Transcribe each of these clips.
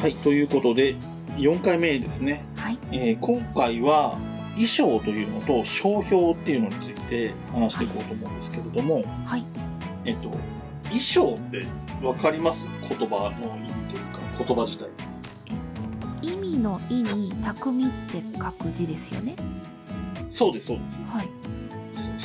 はい、ということで、4回目ですね。はい。えー今回は、衣装というのと商標っていうのについて話していこうと思うんですけれども、はい。えっと、衣装ってわかります？言葉の意味というか、言葉自体。意味の意に匠って書く字ですよね。そうです、そうです。はい。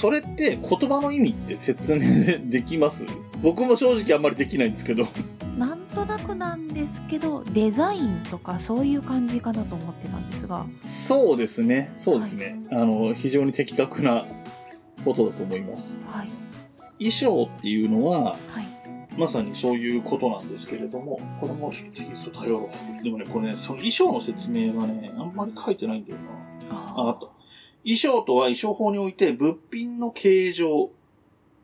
そそれって言葉の意味って説明できます？僕も正直あんまりできないんですけど。なんとなくなんですけど、デザインとかそういう感じかなと思ってたんですが。そうですね、そうですね。あの、非常に的確なことだと思います。はい。衣装っていうのは、はい。まさにそういうことなんですけれども、これもちょっとテキスト頼ろう。でもね、これね、その衣装の説明がね、あんまり書いてないんだよな。ああ、あった。衣装とは衣装法において物品の形状、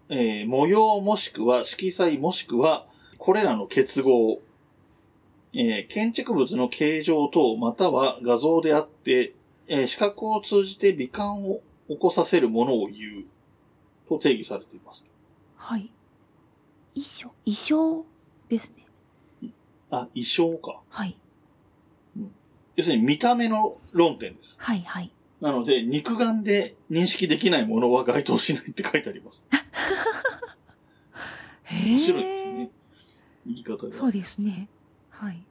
えー模様もしくは色彩もしくはこれらの結合、えー建築物の形状等または画像であって、えー視覚を通じて美観を起こさせるものを言うと定義されています。はい。衣装？衣装ですね。あ、衣装か。はい。要するに見た目の論点です。はい。はい。なので、肉眼で認識できないものは該当しないって書いてあります。へ面白いですね。言い方が。そうですね。はい。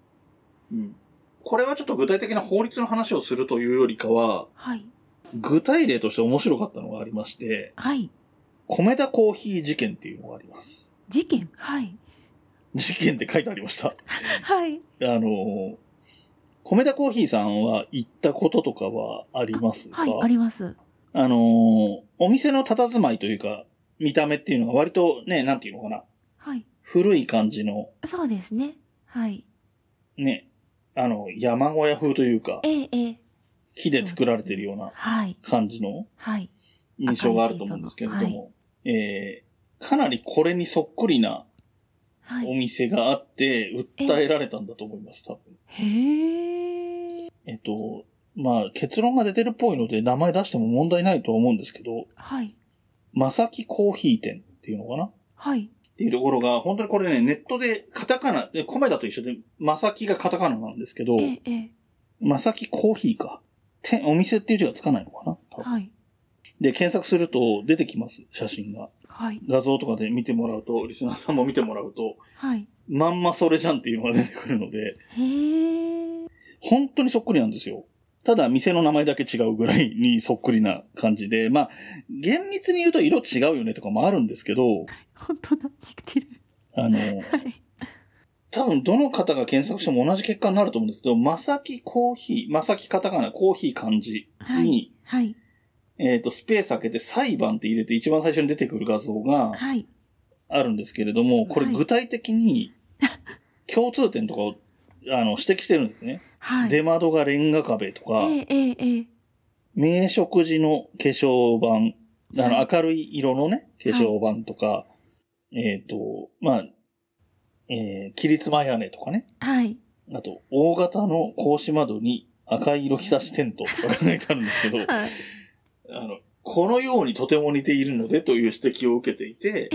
うん。これはちょっと具体的な法律の話をするというよりかは、はい。具体例として面白かったのがありまして、はい。米田コーヒー事件っていうのがあります。事件？はい。事件って書いてありました。はい。あの、米田コーヒーさんは行ったこととかはありますか？はい。あります。あの、お店の佇まいというか、見た目っていうのが割とね、なんていうのかな？はい。古い感じの、そうですね。はい。ね、あの、山小屋風というか、ええ、ええ。木で作られてるようなはい。感じのはい。印象があると思うんですけれども、えーかなりこれにそっくりなおはい。店があって、訴えられたんだと思います、多分。へえ。えっと、まあ、結論が出てるっぽいので、名前出しても問題ないとは思うんですけど、はい。まさきコーヒー店っていうのかな？っはい。ていうところが、本当にこれね、ネットでカタカナ、で米田と一緒で、まさきがカタカナなんですけど、ええ、ええ。まさきコーヒーか。店、お店っていう字がつかないのかな？はい。で、検索すると出てきます、写真が。はい。画像とかで見てもらうと、リスナーさんも見てもらうと、はい。まんまそれじゃんっていうのが出てくるので、へえ。本当にそっくりなんですよ。ただ、店の名前だけ違うぐらいにそっくりな感じで、まあ、厳密に言うと色違うよねとかもあるんですけど、本当だ。生きてる。あの、はい。多分どの方が検索しても同じ結果になると思うんですけど、まさきコーヒー、まさきカタカナ、コーヒー漢字に、はい。はい。えっ、と、スペース開けて裁判って入れて一番最初に出てくる画像がはい。あるんですけれども、これはい具体的に 共通点とかをあの指摘してるんですね。はい。出窓がレンガ壁とか、ええ、ええ、ええ。名食事の化粧板、あの、はい明るい色のね、化粧板とか、えっ、と、まあ、えー、切り妻屋根とかね。はい。あと、大型の格子窓に赤い色ひさしテントとか書いてあるんですけど、はい。あの、このようにとても似ているのでという指摘を受けていて。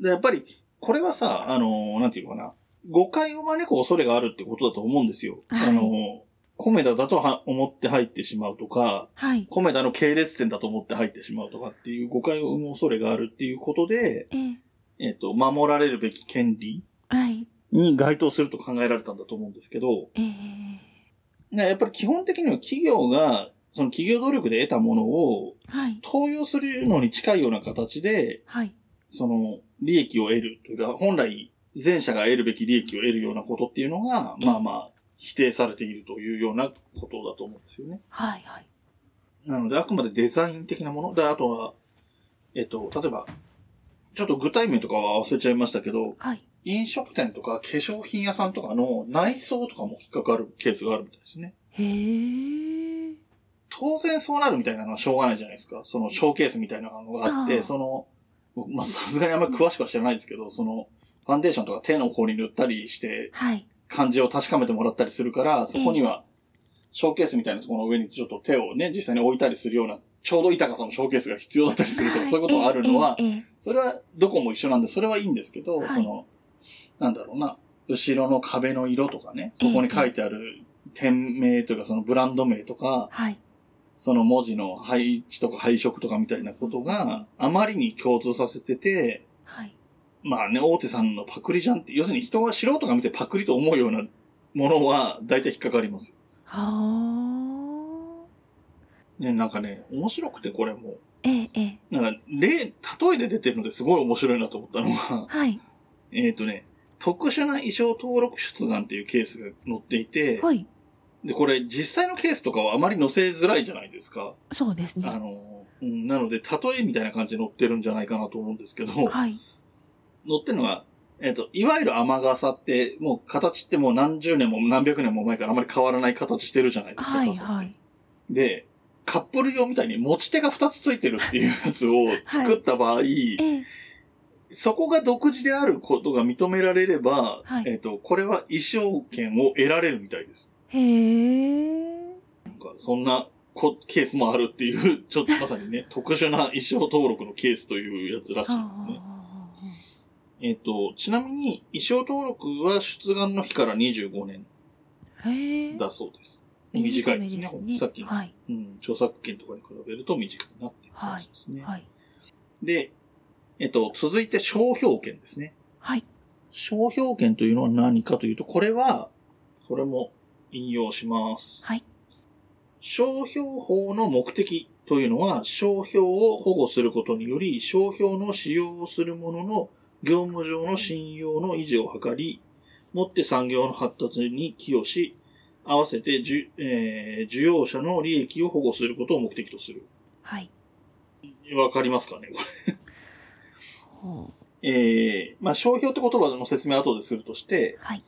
で、やっぱり、これはさ、あの、なんていうのかな、誤解を招く恐れがあるってことだと思うんですよ。はいあの、コメダだとは思って入ってしまうとか、はい。コメダの系列店だと思って入ってしまうとかっていう誤解を生む恐れがあるっていうことで、ええ。えっ、と、守られるべき権利はい。に該当すると考えられたんだと思うんですけど、ええ。ねやっぱり基本的には企業が、その企業努力で得たものをはい。投用するのに近いような形で、はい。その利益を得るというか、本来前者が得るべき利益を得るようなことっていうのが、まあまあ、否定されているというようなことだと思うんですよね。はい。はい。なので、あくまでデザイン的なもの。で、あとは、えっと、例えば、ちょっと具体名とかは忘れちゃいましたけど、はい。飲食店とか化粧品屋さんとかの内装とかも引っかかるケースがあるみたいですね。へえ。当然そうなるみたいなのはしょうがないじゃないですか。そのショーケースみたいなのがあって、その、まあ、さすがにあんまり詳しくは知らないですけど、その、ファンデーションとか手の甲に塗ったりして、はい。感じを確かめてもらったりするから、そこには、ショーケースみたいなところの上にちょっと手をね、実際に置いたりするような、ちょうどいい高さのショーケースが必要だったりするとか、そういうことがあるのは、それはどこも一緒なんで、それはいいんですけど、はいその、なんだろうな、後ろの壁の色とかね、そこに書いてある店名というかそのブランド名とか、はい。その文字の配置とか配色とかみたいなことがあまりに共通させてて、はい。まあね、大手さんのパクリじゃんって、要するに人が素人が見てパクリと思うようなものは大体引っかかります。はね、なんかね、面白くてこれも。ー。ええ、ええ。なんか、例、例えで出てるのですごい面白いなと思ったのが、はい。えっとね、特殊な衣装登録出願っていうケースが載っていて、はい。で、これ実際のケースとかはあまり載せづらいじゃないですか。そうですね。あの、うんなので、例えみたいな感じで載ってるんじゃないかなと思うんですけど、はい。載ってるのが、えっ、と、いわゆる雨傘って、もう形ってもう何十年も何百年も前からあまり変わらない形してるじゃないですか。はい、はい。で、カップル用みたいに持ち手が2つついてるっていうやつを作った場合、ええ。そこが独自であることが認められれば、はいえっ、と、これは衣装権を得られるみたいです。へえ。なんかそんなこケースもあるっていう、ちょっとまさにね、特殊な衣装登録のケースというやつらしいですね。えっ、と、ちなみに衣装登録は出願の日から25年。だそうです。短いですね。短めさっきの、はい。うん、著作権とかに比べると短くなっている話ですね。はい。で、えっ、と、続いて商標権ですね。はい。商標権というのは何かというと、これは、これも引用します。はい。商標法の目的というのは、商標を保護することにより、商標の使用をする者の業務上の信用の維持を図り、もって産業の発達に寄与し、合わせてじゅ、えー、需要者の利益を保護することを目的とする。はい。わかりますかねこれ。えー、まあ、商標って言葉の説明は後でするとして、はい。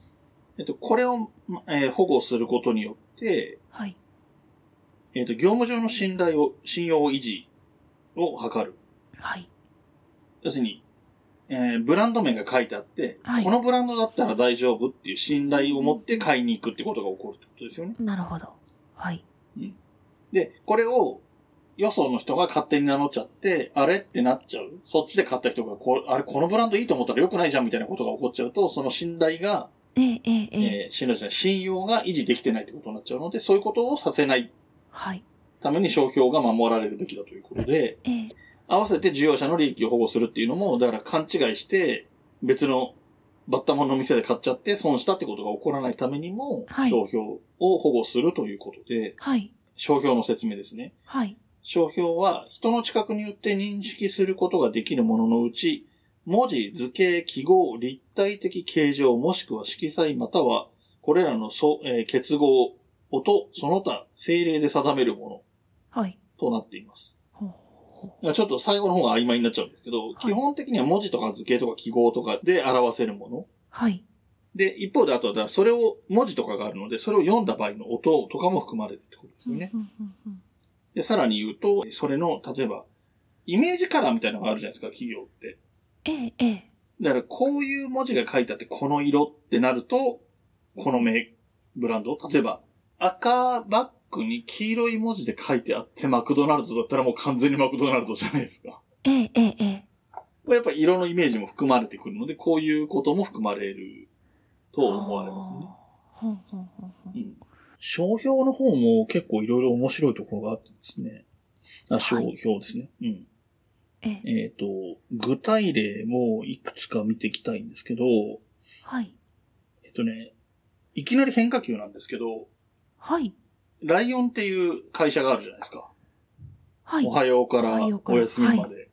えっと、これを、まえー保護することによって、はい。えっと、業務上の信頼を、信用維持を図る。はい。要するに、えーブランド名が書いてあって、はいこのブランドだったら大丈夫っていう信頼を持って買いに行くってことが起こるってことですよね。なるほど。はい。で、これを、よその人が勝手に名乗っちゃって、あれってなっちゃう。そっちで買った人がこう、あれ、このブランドいいと思ったら良くないじゃんみたいなことが起こっちゃうと、その信頼が、ええ、ええ、ええ。えー信頼じゃない、信用が維持できてないってことになっちゃうので、そういうことをさせないはい。ために商標が守られるべきだということで、ええ。合わせて需要者の利益を保護するっていうのも、だから勘違いして、別のバッタモンの店で買っちゃって損したってことが起こらないためにも、はい商標を保護するということで、はい。商標の説明ですね。はい。商標は人の近くによって認識することができるもののうち、文字、図形、記号、立体的形状、もしくは色彩または、これらのそ、えー結合、音、その他、精霊で定めるものはい。となっています。ほうほいやちょっと最後の方が曖昧になっちゃうんですけど、い基本的には文字とか図形とか記号とかで表せるもの。はい。で、一方であとは、それを、文字とかがあるので、それを読んだ場合の音とかも含まれるってことですよね。で、さらに言うと、それの、例えば、イメージカラーみたいなのがあるじゃないですか、企業って。ええ、ええ。だから、こういう文字が書いてあって、この色ってなると、このメブランド例えば、赤バッグに黄色い文字で書いてあって、マクドナルドだったらもう完全にマクドナルドじゃないですか。ええ、ええ、ええ。これやっぱり色のイメージも含まれてくるので、こういうことも含まれると思われますね。ほうほうほうほううん。商標の方も結構いろいろ面白いところがあってですね。あ、商標ですね。うん。ええ。えっ、と、具体例もいくつか見ていきたいんですけど、はい。えっとね、いきなり変化球なんですけど、はい。ライオンっていう会社があるじゃないですか。はいお。はようからお休みまで。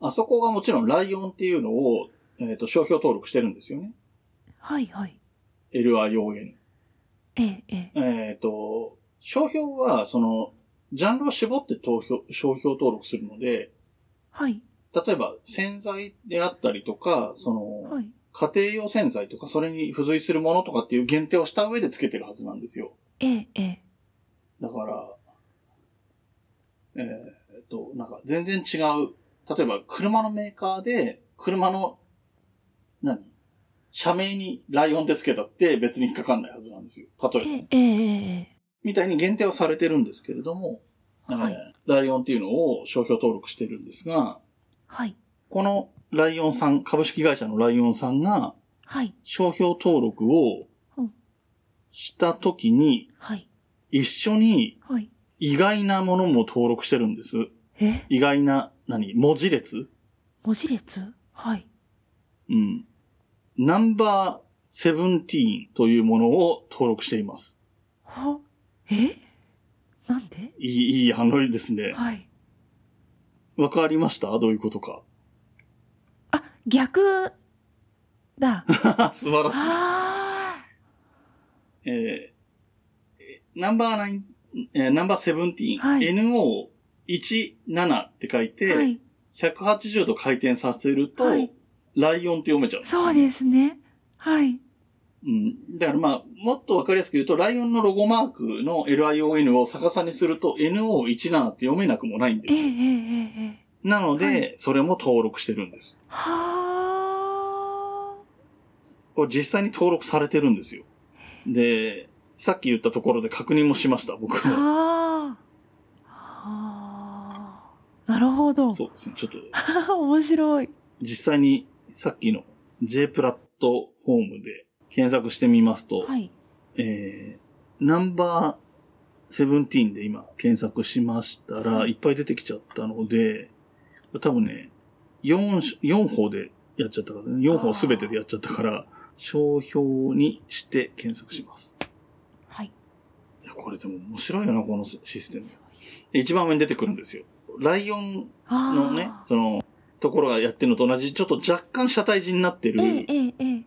あそこがもちろんライオンっていうのを、えっ、と、商標登録してるんですよね。はい、はい。LION。ええ、ええ。えっ、と、商標は、その、ジャンルを絞って投票、商標登録するので、はい。例えば洗剤であったりとか、その、はい。家庭用洗剤とか、それに付随するものとかっていう限定をした上で付けてるはずなんですよ。ええ、ええ。だから、えーっと、なんか全然違う。例えば、車のメーカーで、車の、何？社名にライオンって付けたって別に引っかかんないはずなんですよ。例えば。ええ、ええ、ええ。みたいに限定はされてるんですけれども、はいえーライオンっていうのを商標登録してるんですが、はい。このライオンさん、株式会社のライオンさんが、はい。商標登録をうんしたときに、はい。一緒にはい。意外なものも登録してるんです。え？意外な、何？文字列？文字列？はい。うん。ナンバーセブンティーンというものを登録しています。は？え？なんで？いい、いい反応ですね。はい。わかりました？どういうことか。あ、逆だ。素晴らしい。あえー、ナンバーナイン、えーナンバーセブンティーン、はい NO17 って書いて、あ。はい。180度回転させると、はいライオンって読めちゃうそうですね。はい。うん。だからまあ、もっとわかりやすく言うと、ライオンのロゴマークの LION を逆さにすると NO17 って読めなくもないんですよ。ええええええ。なので、はそれも登録してるんです。はこれ実際に登録されてるんですよ。で、さっき言ったところで確認もしました、僕あ。は。はあ。はあ。なるほど。そうですね。ちょっと、面白い。実際にさっきの J プラットフォームで検索してみますと、はい。えー、ナンバーセブンティーンで今検索しましたら、はいいっぱい出てきちゃったので、多分ね、4、4法でやっちゃったからね、4法すべてでやっちゃったから、商標にして検索します。はい。いや、これでも面白いよな、このシステム。一番上に出てくるんですよ。ライオンあのね、その、ところがやってるのと同じ、ちょっと若干車体字になってる、ええええええ。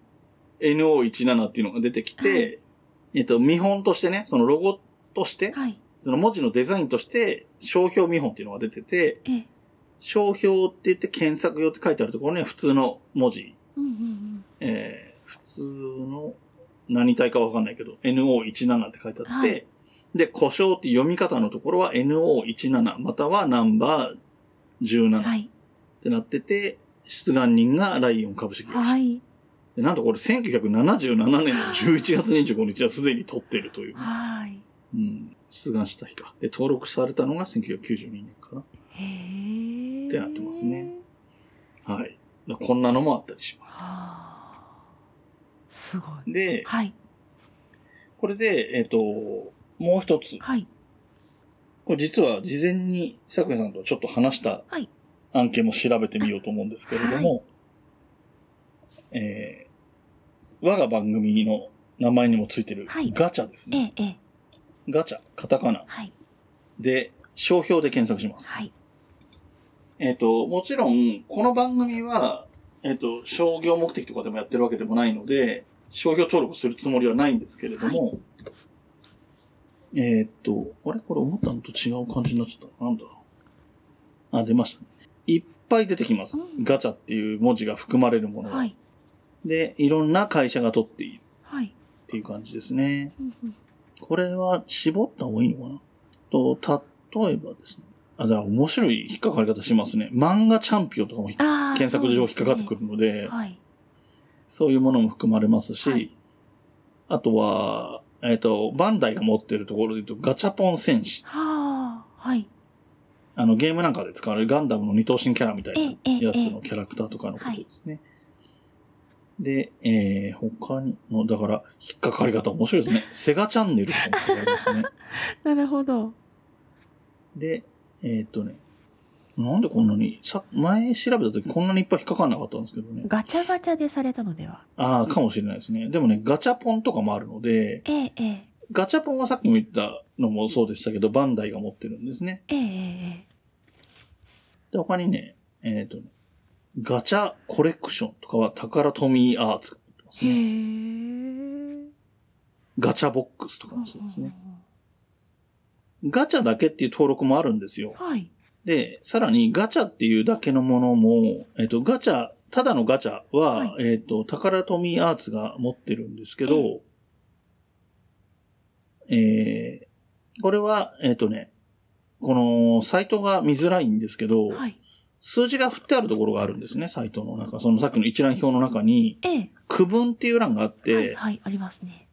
NO17 っていうのが出てきて、はいえっと、見本としてね、そのロゴとして、はい。その文字のデザインとして、商標見本っていうのが出てて、ええ。商標って言って検索用って書いてあるところには普通の文字、うんうんうん。えー、普通の何体かわかんないけど、NO17 って書いてあって、はいで、故障って読み方のところは NO17 またはナンバー17っはい。てなってて、出願人がライオン株式会社。はい。でなんとこれ1977年の11月25日はすでに取ってるという。はい。うん。出願した日か。で、登録されたのが1992年かな。へえ。ってなってますね。はい。だこんなのもあったりします。はあ。すごい。で、はい。これで、えっ、と、もう一つ。はい。これ実は事前に桜井さんとちょっと話したはい案件も調べてみようと思うんですけれども、えー、我が番組の名前にもついてるはいガチャですね。ええ、ええ。ガチャ、カタカナはい。で、商標で検索します。はい。えっ、と、もちろん、この番組は、えっ、と、商業目的とかでもやってるわけでもないので、商標登録するつもりはないんですけれども、えっ、と、あれ？これ思ったのと違う感じになっちゃった。なんだろう。あ、出ましたね。いっぱい出てきます。うんガチャっていう文字が含まれるものが。はい。で、いろんな会社が取っているはい。っていう感じですね。うんうんこれは絞った方がいいのかな？と、例えばですね。あ、だから面白い引っかかり方しますね。漫画チャンピオンとかも。検索上引っかかってくるので、はい。そういうものも含まれますし、はいあとは、えっ、と、バンダイが持ってるところで言うと、ガチャポン戦士。はあ。はい。あの、ゲームなんかで使われるガンダムの二等身キャラみたいなええやつのキャラクターとかのことですね。で、えー、他にの、だから、引っかかり方面白いですね。セガチャンネルとかも引っかかりますね。なるほど。で、えっ、とね、なんでこんなに、さ、前調べた時こんなにいっぱい引っかかんなかったんですけどね。ガチャガチャでされたのでは？ああ、かもしれないですね。でもね、ガチャポンとかもあるので、ええ、ええ。ガチャポンはさっきも言ったのもそうでしたけど、バンダイが持ってるんですね。ええ、えで、他にね、えっ、とね、ガチャコレクションとかは宝トミーアーツってますね。え。ガチャボックスとかもそうですね。ガチャだけっていう登録もあるんですよ。はい。で、さらにガチャっていうだけのものも、えっ、と、ガチャ、ただのガチャは、はいえっ、と、宝トミーアーツが持ってるんですけど、えーこれは、えっ、とね、このサイトが見づらいんですけど、はい。数字が振ってあるところがあるんですね、サイトの中。そのさっきの一覧表の中に、ええ。区分っていう欄があって、はい、はい、ありますね。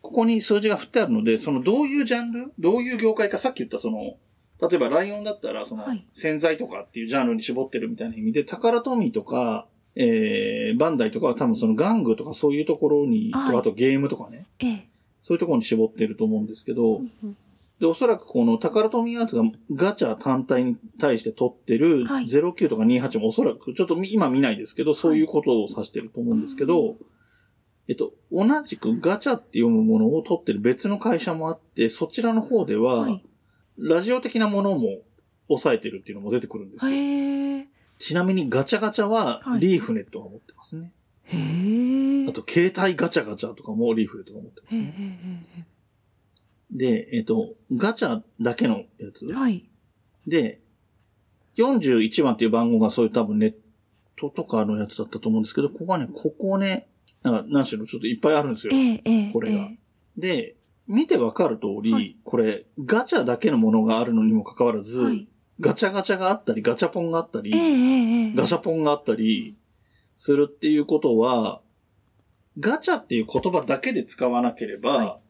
ここに数字が振ってあるので、そのどういうジャンルどういう業界か、さっき言ったその、例えばライオンだったら、そのはい、洗剤とかっていうジャンルに絞ってるみたいな意味で、宝トミーとか、えー、バンダイとかは多分その玩具とかそういうところに、はいあとゲームとかね、ええ。そういうところに絞ってると思うんですけど、うんうんで、おそらくこのタカラトミーアーツがガチャ単体に対して取ってるはい09とか28もおそらく、ちょっとみ今見ないですけど、そういうことを指してると思うんですけど、えっと、同じくガチャって読むものを取ってる別の会社もあって、そちらの方では、はい。ラジオ的なものも抑えてるっていうのも出てくるんですよ。ちなみにガチャガチャははいリーフネットが持ってますね。あと、携帯ガチャガチャとかもリーフネットが持ってますね。で、えっと、ガチャだけのやつえ。はい。で、41番っていう番号がそういう多分ネットとかのやつだったと思うんですけど、ここはね、ここね、なんか、何しろちょっといっぱいあるんですよ。ええ、ええ。これがえで、見てわかる通り、はいこれ、ガチャだけのものがあるのにもかかわらず、えはい。ガチャガチャがあったり、ガチャポンがあったり。ガシャポンがあったりするっていうことは、ガチャっていう言葉だけで使わなければはい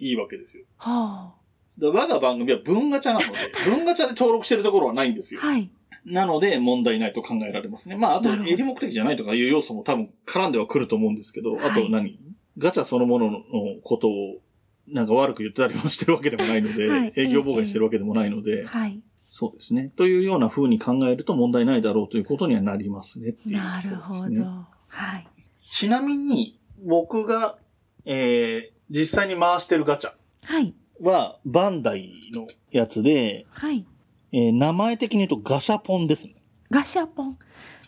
いわけですよ。はだ我が番組は文ガチャなので、文ガチャで登録してるところはないんですあ。よ。はい。なので問題ないと考えられますね。まあ、あとなるほど営利目的じゃないとかいう要素も多分絡んではくると思うんですけど、はいあと何？ガチャそのもののことをなんか悪く言ったりもしてるわけでもないので、はい営業妨害してるわけでもないので、はい。そうですね。というような風に考えると問題ないだろうということにはなりますねっていうなるほ。ど。はい。ちなみに、僕が、えー、実際に回してるガチャはい。は、バンダイのやつで、はい。えー名前的に言うとガシャポンですね。ガシャポン。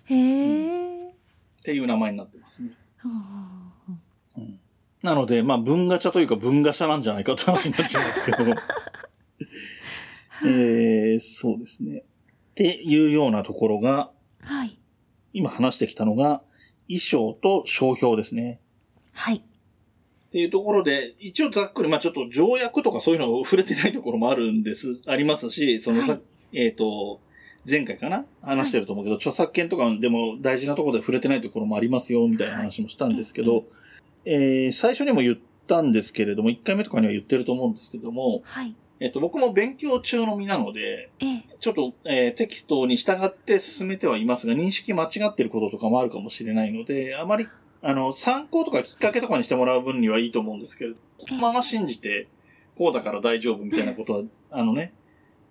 へえ。っていう名前になってますね。うんなので、まあ、文ガチャというか文ガシャなんじゃないかって話になっちゃいますけど。えー、そうですね。っていうようなところが、はい。今話してきたのが、衣装と商標ですね。はい。っていうところで、一応ざっくり、まあちょっと条約とかそういうのを触れてないところもあるんです、ありますし、そのさ、はい。えっ、と、前回かな？話してると思うけど、著作権とかでも大事なところで触れてないところもありますよ、みたいな話もしたんですけど、えー最初にも言ったんですけれども、1回目とかには言ってると思うんですけども、はい。えっ、と、僕も勉強中の身なので、ええ。ちょっと、えーテキストに従って進めてはいますが、認識間違ってることとかもあるかもしれないので、あまり、あの、参考とかきっかけとかにしてもらう分にはいいと思うんですけれど、このまま信じて、こうだから大丈夫みたいなことは、あのね、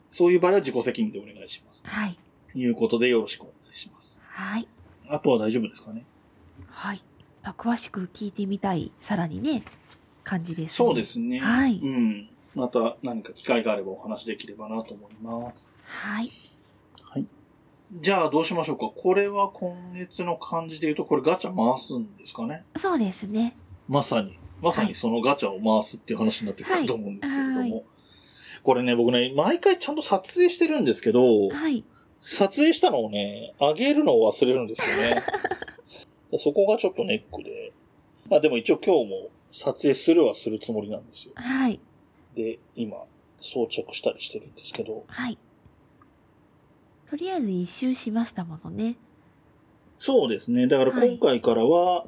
そういう場合は自己責任でお願いします。はい。ということでよろしくお願いします。はい。あとは大丈夫ですかね？はい。詳しく聞いてみたい、さらにね、感じです、ね。そうですね。はいうん。また何か機会があればお話できればなと思います。はい。はい。じゃあどうしましょうか。これは今月の感じで言うと、これガチャ回すんですかね。そうですね。まさに、まさにそのガチャを回すっていう話になってくると思うんですけれども。はいはいこれね、僕ね、毎回ちゃんと撮影してるんですけど、はい。撮影したのをね、上げるのを忘れるんですよね。そこがちょっとネックで。まあでも一応今日も撮影するはするつもりなんですよ。はい。で、今、装着したりしてるんですけど。はい。とりあえず一周しましたものね。そうですね。だからはい今回からは、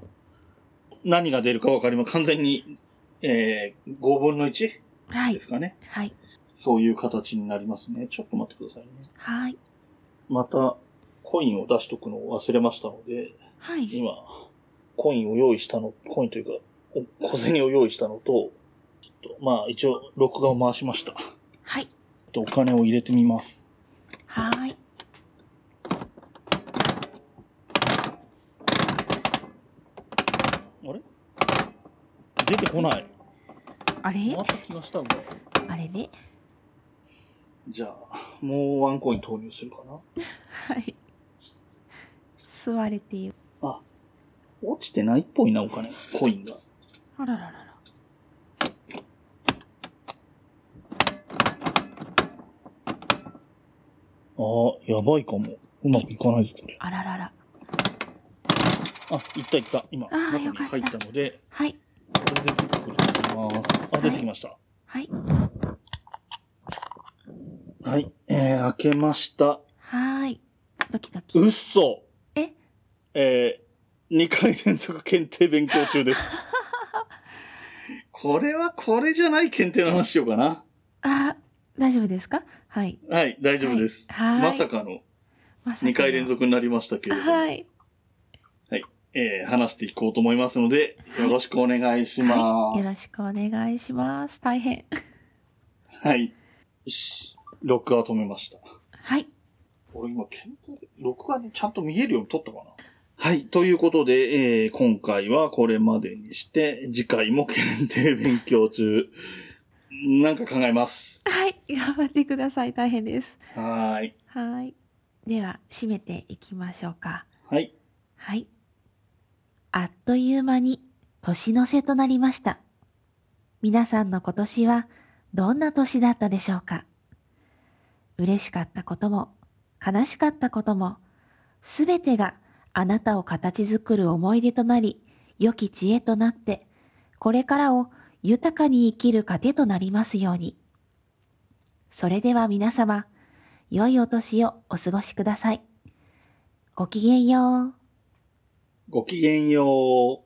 何が出るかわかりま完全に、えー、5分の1はいで。すかね。はい。そういう形になりますね。ちょっと待ってくださいね。はい。また、コインを出しとくのを忘れましたので、はい。今、コインを用意したの、コインというか、お小銭を用意したのと、ちょっとまあ一応、録画を回しました。はい。でお金を入れてみます。はい。あれ出てこない。あれ？回った気がしたんだ。あれね。じゃあ、もうワンコイン投入するかな？はい。吸われている。あ、落ちてないっぽいな、お金。コインが。あらららら。ああ、やばいかも。うまくいかないぞ、これ。あららら。あ、いったいった。今、あー中によかった入ったので、はい。これでます。あ、出てきました。はい。はい。えー、開けました。はーい。ドキドキ。うっそえ？えー、2回連続検定勉強中です。これはこれじゃない検定の話しようかな。あ、大丈夫ですか？はい。はい、大丈夫です。はいはいまさかのまさかの2回連。続になりましたけれども。はい。えー話していこうと思いますので、よろしくお願いします。はい。よろしくお願いします。大変。はい。よし。録画を止めました。はい。俺今、録画にちゃんと見えるように撮ったかな？はい。ということで、えー今回はこれまでにして、次回も検定勉強中。なんか考えます。はい。頑張ってください。大変です。はーい。はい。では、締めていきましょうか。はい。はい。あっという間に年の瀬となりました。皆さんの今年はどんな年だったでしょうか？嬉しかったことも悲しかったこともすべてがあなたを形作る思い出となり良き知恵となってこれからを豊かに生きる糧となりますように。それでは皆様、良いお年をお過ごしください。ごきげんよう。ごきげんよう。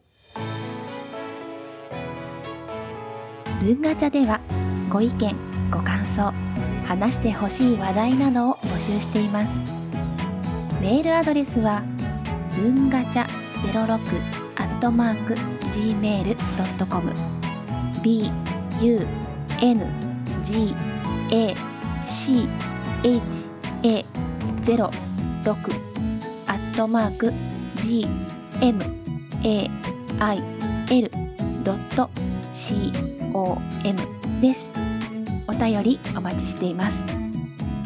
文ガチャではご意見ご感想話してほしい話題などを募集しています。メールアドレスは文ガチャ06アットマーク gmail.com b u n g a c h a 06アットマーク g mail.com です。お便りお待ちしています。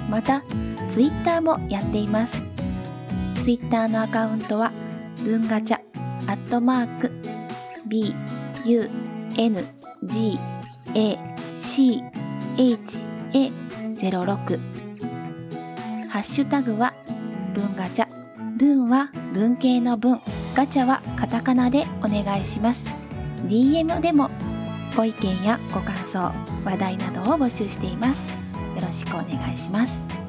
また、ツイッターもやっています。ツイッターのアカウントは、文ガチャ、アットマーク、B, U, N, G, A, C, H, A, 06。ハッシュタグは、文ガチャ。文は文系の文、ガチャはカタカナでお願いします。DM でもご意見やご感想、話題などを募集しています。よろしくお願いします。